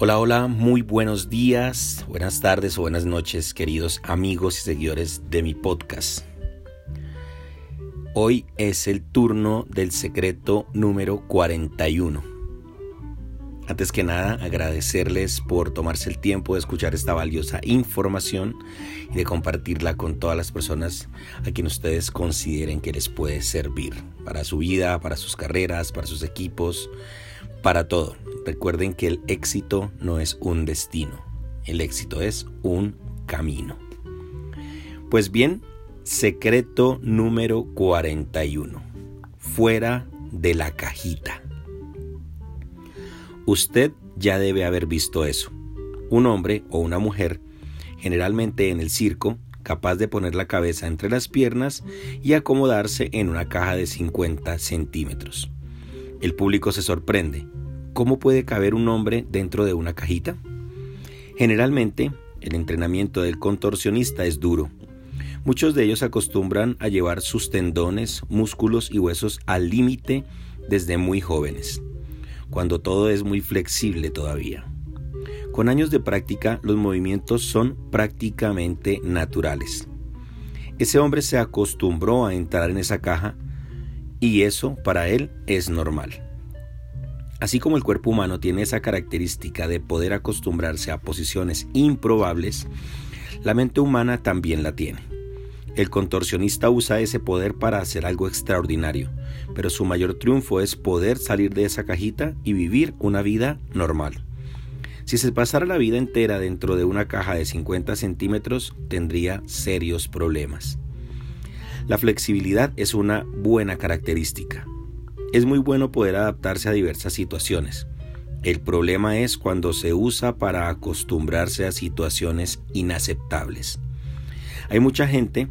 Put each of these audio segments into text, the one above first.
Hola, hola, muy buenos días, buenas tardes o buenas noches, queridos amigos y seguidores de mi podcast. Hoy es el turno del secreto número 41. Antes que nada, agradecerles por tomarse el tiempo de escuchar esta valiosa información y de compartirla con todas las personas a quien ustedes consideren que les puede servir para su vida, para sus carreras, para sus equipos, para todo. Recuerden que el éxito no es un destino, el éxito es un camino. Pues bien, secreto número 41. Fuera de la cajita. Usted ya debe haber visto eso. Un hombre o una mujer, generalmente en el circo, capaz de poner la cabeza entre las piernas y acomodarse en una caja de 50 centímetros. El público se sorprende, ¿Cómo puede caber un hombre dentro de una cajita? Generalmente, el entrenamiento del contorsionista es duro. Muchos de ellos acostumbran a llevar sus tendones, músculos y huesos al límite desde muy jóvenes, cuando todo es muy flexible todavía. Con años de práctica, los movimientos son prácticamente naturales. Ese hombre se acostumbró a entrar en esa caja y eso para él es normal. Así como el cuerpo humano tiene esa característica de poder acostumbrarse a posiciones improbables, la mente humana también la tiene. El contorsionista usa ese poder para hacer algo extraordinario, pero su mayor triunfo es poder salir de esa cajita y vivir una vida normal. Si se pasara la vida entera dentro de una caja de 50 centímetros, tendría serios problemas. La flexibilidad es una buena característica, es muy bueno poder adaptarse a diversas situaciones. El problema es cuando se usa para acostumbrarse a situaciones inaceptables. Hay mucha gente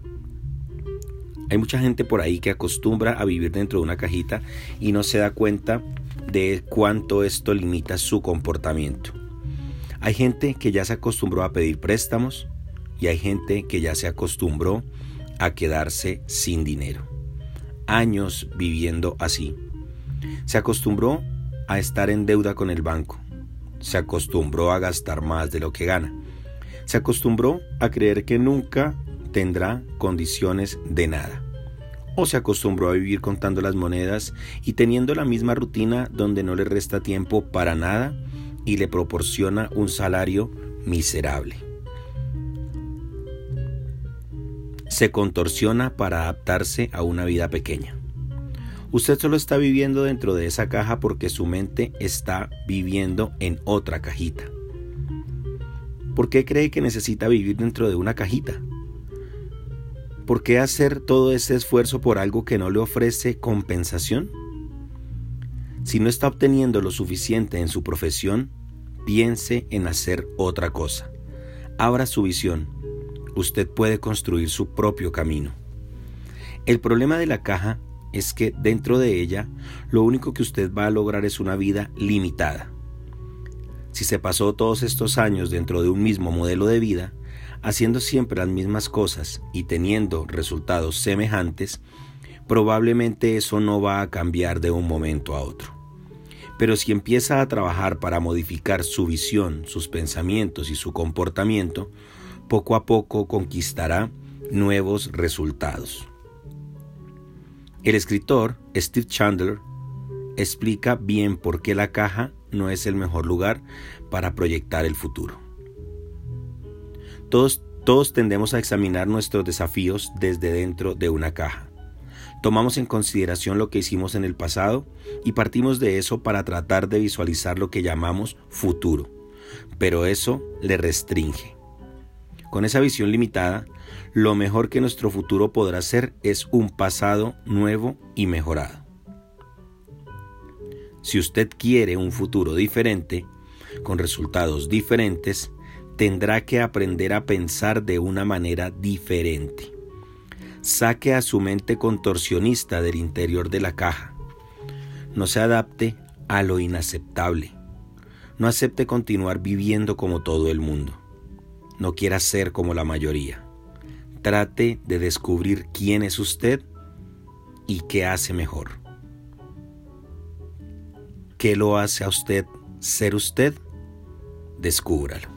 hay mucha gente por ahí que acostumbra a vivir dentro de una cajita y no se da cuenta de cuánto esto limita su comportamiento. Hay gente que ya se acostumbró a pedir préstamos y hay gente que ya se acostumbró a quedarse sin dinero. Años viviendo así. Se acostumbró a estar en deuda con el banco. Se acostumbró a gastar más de lo que gana. Se acostumbró a creer que nunca tendrá condiciones de nada. O se acostumbró a vivir contando las monedas y teniendo la misma rutina donde no le resta tiempo para nada y le proporciona un salario miserable. Se contorsiona para adaptarse a una vida pequeña. Usted solo está viviendo dentro de esa caja porque su mente está viviendo en otra cajita. ¿Por qué cree que necesita vivir dentro de una cajita? ¿Por qué hacer todo ese esfuerzo por algo que no le ofrece compensación? Si no está obteniendo lo suficiente en su profesión, piense en hacer otra cosa. Abra su visión. Usted puede construir su propio camino. El problema de la caja es que dentro de ella lo único que usted va a lograr es una vida limitada. Si se pasó todos estos años dentro de un mismo modelo de vida, haciendo siempre las mismas cosas y teniendo resultados semejantes, probablemente eso no va a cambiar de un momento a otro. Pero si empieza a trabajar para modificar su visión, sus pensamientos y su comportamiento, poco a poco conquistará nuevos resultados. El escritor Steve Chandler explica bien por qué la caja no es el mejor lugar para proyectar el futuro. Todos, todos tendemos a examinar nuestros desafíos desde dentro de una caja. Tomamos en consideración lo que hicimos en el pasado y partimos de eso para tratar de visualizar lo que llamamos futuro, pero eso le restringe. Con esa visión limitada, lo mejor que nuestro futuro podrá ser es un pasado nuevo y mejorado. Si usted quiere un futuro diferente, con resultados diferentes, tendrá que aprender a pensar de una manera diferente. Saque a su mente contorsionista del interior de la caja. No se adapte a lo inaceptable. No acepte continuar viviendo como todo el mundo. No quiera ser como la mayoría. Trate de descubrir quién es usted y qué hace mejor. ¿Qué lo hace a usted ser usted? descúbralo.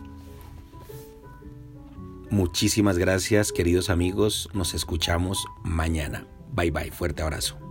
Muchísimas gracias queridos amigos, nos escuchamos mañana. Bye bye, fuerte abrazo.